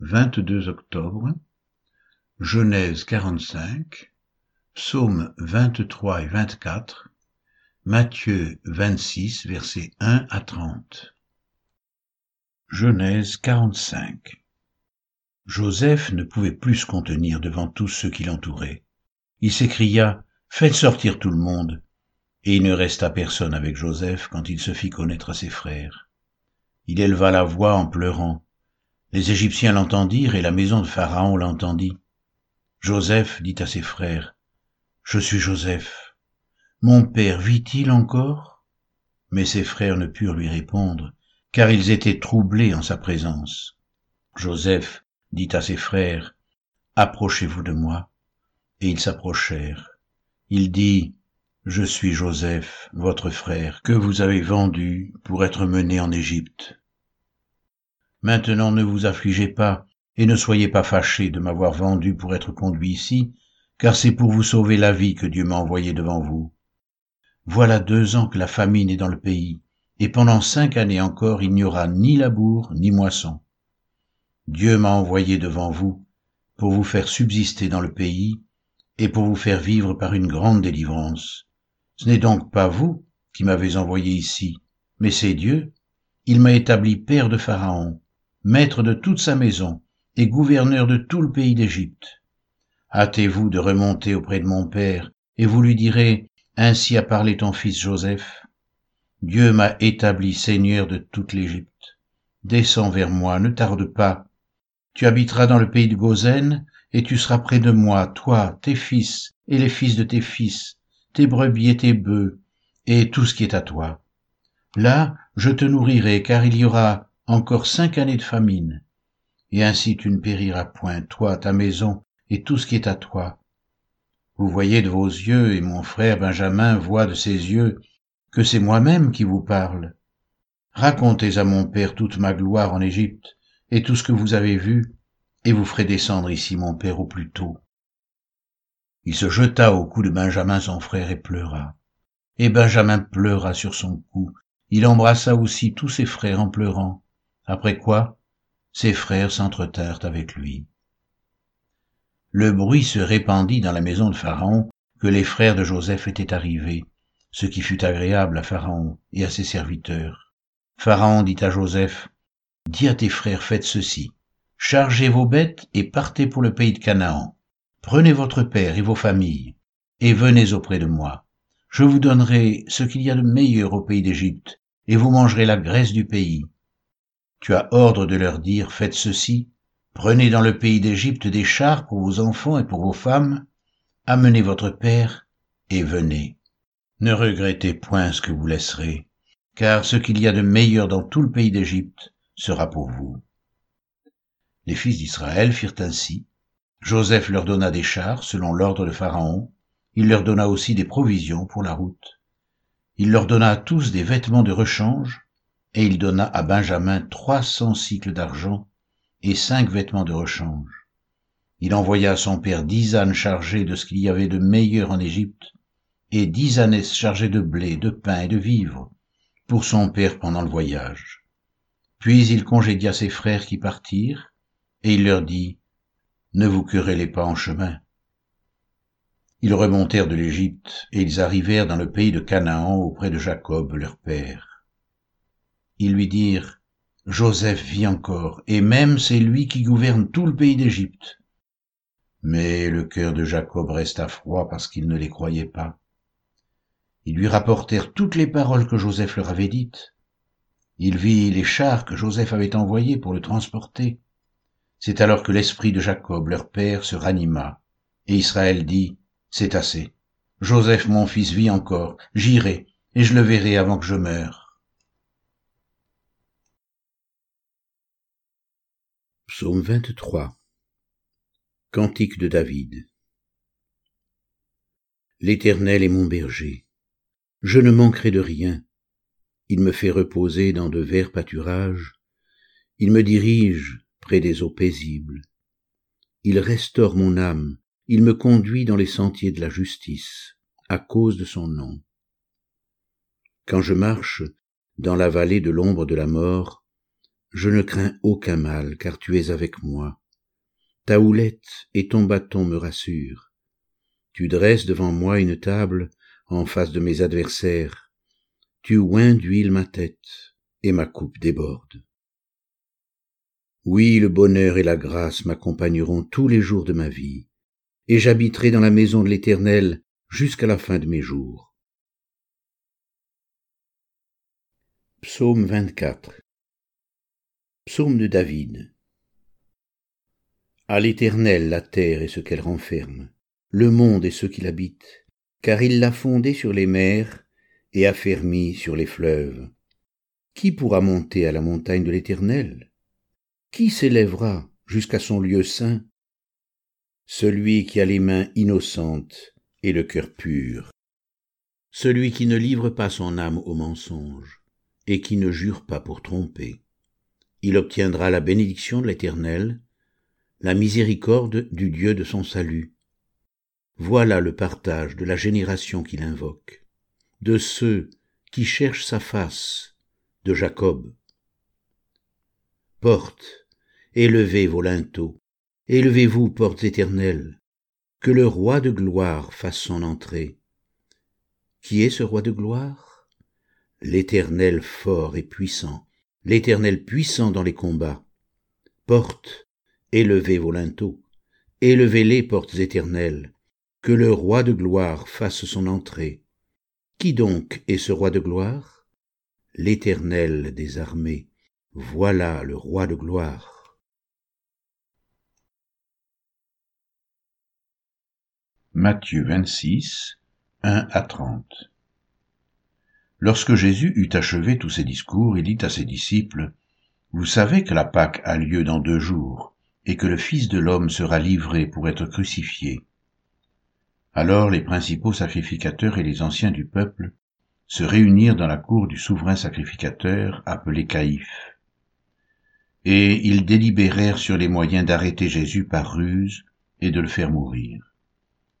22 octobre, Genèse 45, Psaume 23 et 24, Matthieu 26, versets 1 à 30. Genèse 45 Joseph ne pouvait plus se contenir devant tous ceux qui l'entouraient. Il s'écria, Faites sortir tout le monde. Et il ne resta personne avec Joseph quand il se fit connaître à ses frères. Il éleva la voix en pleurant. Les Égyptiens l'entendirent et la maison de Pharaon l'entendit. Joseph dit à ses frères, Je suis Joseph. Mon père vit-il encore? Mais ses frères ne purent lui répondre, car ils étaient troublés en sa présence. Joseph dit à ses frères, Approchez-vous de moi. Et ils s'approchèrent. Il dit, Je suis Joseph, votre frère, que vous avez vendu pour être mené en Égypte. Maintenant ne vous affligez pas, et ne soyez pas fâchés de m'avoir vendu pour être conduit ici, car c'est pour vous sauver la vie que Dieu m'a envoyé devant vous. Voilà deux ans que la famine est dans le pays, et pendant cinq années encore il n'y aura ni labour ni moisson. Dieu m'a envoyé devant vous pour vous faire subsister dans le pays, et pour vous faire vivre par une grande délivrance. Ce n'est donc pas vous qui m'avez envoyé ici, mais c'est Dieu. Il m'a établi père de Pharaon, maître de toute sa maison et gouverneur de tout le pays d'Égypte. Hâtez-vous de remonter auprès de mon père, et vous lui direz, Ainsi a parlé ton fils Joseph. Dieu m'a établi seigneur de toute l'Égypte. Descends vers moi, ne tarde pas. Tu habiteras dans le pays de Gozen, et tu seras près de moi, toi, tes fils, et les fils de tes fils, tes brebis et tes bœufs, et tout ce qui est à toi. Là, je te nourrirai, car il y aura encore cinq années de famine, et ainsi tu ne périras point, toi, ta maison, et tout ce qui est à toi. Vous voyez de vos yeux, et mon frère Benjamin voit de ses yeux, que c'est moi-même qui vous parle. Racontez à mon père toute ma gloire en Égypte, et tout ce que vous avez vu, et vous ferez descendre ici mon père au plus tôt. Il se jeta au cou de Benjamin son frère et pleura. Et Benjamin pleura sur son cou. Il embrassa aussi tous ses frères en pleurant. Après quoi, ses frères s'entretinrent avec lui. Le bruit se répandit dans la maison de Pharaon que les frères de Joseph étaient arrivés, ce qui fut agréable à Pharaon et à ses serviteurs. Pharaon dit à Joseph, Dis à tes frères, faites ceci chargez vos bêtes et partez pour le pays de Canaan. Prenez votre père et vos familles, et venez auprès de moi. Je vous donnerai ce qu'il y a de meilleur au pays d'Égypte, et vous mangerez la graisse du pays. Tu as ordre de leur dire, faites ceci, prenez dans le pays d'Égypte des chars pour vos enfants et pour vos femmes, amenez votre père, et venez. Ne regrettez point ce que vous laisserez, car ce qu'il y a de meilleur dans tout le pays d'Égypte sera pour vous. Les fils d'Israël firent ainsi. Joseph leur donna des chars selon l'ordre de Pharaon. Il leur donna aussi des provisions pour la route. Il leur donna à tous des vêtements de rechange, et il donna à Benjamin trois cents cycles d'argent et cinq vêtements de rechange. Il envoya à son père dix ânes chargés de ce qu'il y avait de meilleur en Égypte, et dix ânesses chargées de blé, de pain et de vivres, pour son père pendant le voyage. Puis il congédia ses frères qui partirent, et il leur dit, Ne vous querellez pas en chemin. Ils remontèrent de l'Égypte, et ils arrivèrent dans le pays de Canaan auprès de Jacob, leur père. Ils lui dirent, Joseph vit encore, et même c'est lui qui gouverne tout le pays d'Égypte. Mais le cœur de Jacob resta froid parce qu'il ne les croyait pas. Ils lui rapportèrent toutes les paroles que Joseph leur avait dites. Il vit les chars que Joseph avait envoyés pour le transporter. C'est alors que l'esprit de Jacob, leur père, se ranima, et Israël dit, C'est assez. Joseph, mon fils, vit encore, j'irai, et je le verrai avant que je meure. Psaume 23 Cantique de David L'Éternel est mon berger. Je ne manquerai de rien. Il me fait reposer dans de verts pâturages. Il me dirige près des eaux paisibles. Il restaure mon âme, il me conduit dans les sentiers de la justice, à cause de son nom. Quand je marche dans la vallée de l'ombre de la mort, je ne crains aucun mal, car tu es avec moi. Ta houlette et ton bâton me rassurent. Tu dresses devant moi une table en face de mes adversaires. Tu oins d'huile ma tête, et ma coupe déborde. Oui, le bonheur et la grâce m'accompagneront tous les jours de ma vie, et j'habiterai dans la maison de l'Éternel jusqu'à la fin de mes jours. Psaume 24 Psaume de David À l'Éternel la terre et ce qu'elle renferme, le monde et ceux qui l'habitent, car il l'a fondé sur les mers et affermi sur les fleuves. Qui pourra monter à la montagne de l'Éternel? Qui s'élèvera jusqu'à son lieu saint? Celui qui a les mains innocentes et le cœur pur, celui qui ne livre pas son âme au mensonge et qui ne jure pas pour tromper. Il obtiendra la bénédiction de l'Éternel, la miséricorde du Dieu de son salut. Voilà le partage de la génération qu'il invoque, de ceux qui cherchent sa face, de Jacob. Porte, élevez vos linteaux, élevez-vous, portes éternelles, que le roi de gloire fasse son entrée. Qui est ce roi de gloire? L'Éternel fort et puissant, l'Éternel puissant dans les combats. Porte, élevez vos linteaux, élevez les portes éternelles, que le roi de gloire fasse son entrée. Qui donc est ce roi de gloire? L'Éternel des armées, voilà le roi de gloire. Matthieu 26, 1 à 30 Lorsque Jésus eut achevé tous ses discours, il dit à ses disciples, Vous savez que la Pâque a lieu dans deux jours, et que le Fils de l'homme sera livré pour être crucifié. Alors les principaux sacrificateurs et les anciens du peuple se réunirent dans la cour du souverain sacrificateur appelé Caïphe. Et ils délibérèrent sur les moyens d'arrêter Jésus par ruse et de le faire mourir.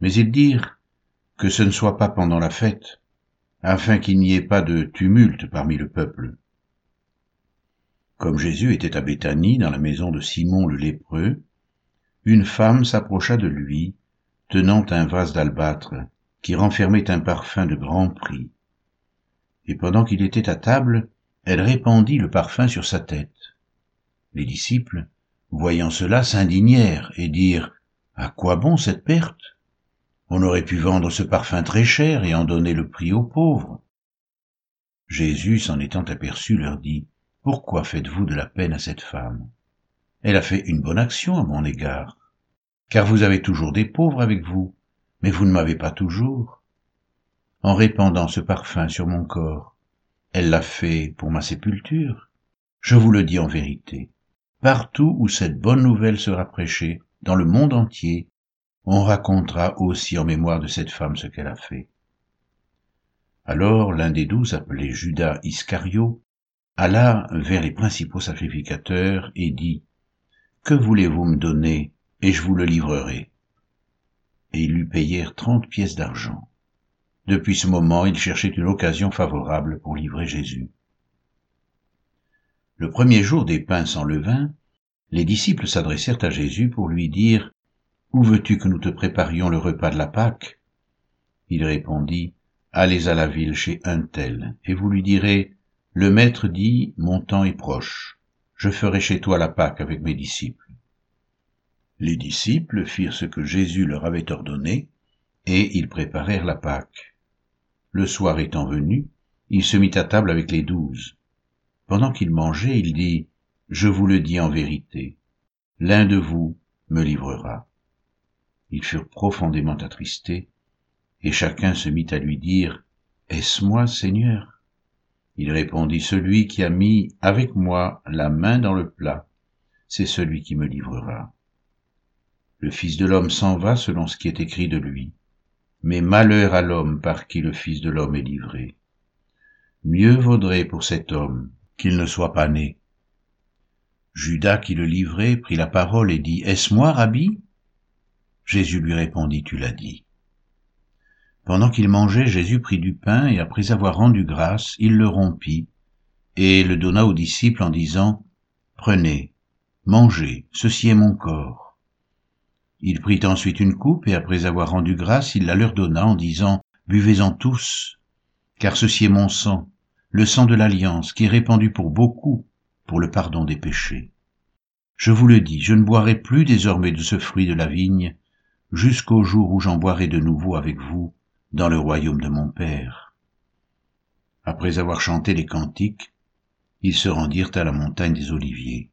Mais ils dirent que ce ne soit pas pendant la fête, afin qu'il n'y ait pas de tumulte parmi le peuple. Comme Jésus était à Béthanie, dans la maison de Simon le lépreux, une femme s'approcha de lui, tenant un vase d'albâtre, qui renfermait un parfum de grand prix. Et pendant qu'il était à table, elle répandit le parfum sur sa tête. Les disciples, voyant cela, s'indignèrent et dirent, À quoi bon cette perte? On aurait pu vendre ce parfum très cher et en donner le prix aux pauvres. Jésus, s'en étant aperçu, leur dit, Pourquoi faites-vous de la peine à cette femme? Elle a fait une bonne action à mon égard, car vous avez toujours des pauvres avec vous, mais vous ne m'avez pas toujours. En répandant ce parfum sur mon corps, elle l'a fait pour ma sépulture. Je vous le dis en vérité, partout où cette bonne nouvelle sera prêchée, dans le monde entier, on racontera aussi en mémoire de cette femme ce qu'elle a fait. Alors l'un des douze, appelé Judas Iscario, alla vers les principaux sacrificateurs et dit, Que voulez-vous me donner, et je vous le livrerai Et ils lui payèrent trente pièces d'argent. Depuis ce moment, il cherchait une occasion favorable pour livrer Jésus. Le premier jour des pains sans levain, les disciples s'adressèrent à Jésus pour lui dire où veux-tu que nous te préparions le repas de la Pâque? Il répondit, Allez à la ville chez un tel, et vous lui direz, Le maître dit, Mon temps est proche, je ferai chez toi la Pâque avec mes disciples. Les disciples firent ce que Jésus leur avait ordonné, et ils préparèrent la Pâque. Le soir étant venu, il se mit à table avec les douze. Pendant qu'il mangeait, il dit, Je vous le dis en vérité, l'un de vous me livrera ils furent profondément attristés, et chacun se mit à lui dire, Est-ce moi, Seigneur? Il répondit, Celui qui a mis avec moi la main dans le plat, c'est celui qui me livrera. Le Fils de l'homme s'en va selon ce qui est écrit de lui, mais malheur à l'homme par qui le Fils de l'homme est livré. Mieux vaudrait pour cet homme qu'il ne soit pas né. Judas qui le livrait prit la parole et dit, Est-ce moi, Rabbi? Jésus lui répondit, Tu l'as dit. Pendant qu'il mangeait, Jésus prit du pain, et après avoir rendu grâce, il le rompit, et le donna aux disciples en disant, Prenez, mangez, ceci est mon corps. Il prit ensuite une coupe, et après avoir rendu grâce, il la leur donna en disant, Buvez-en tous, car ceci est mon sang, le sang de l'alliance, qui est répandu pour beaucoup, pour le pardon des péchés. Je vous le dis, je ne boirai plus désormais de ce fruit de la vigne, jusqu'au jour où j'en boirai de nouveau avec vous dans le royaume de mon Père. Après avoir chanté les cantiques, ils se rendirent à la montagne des Oliviers.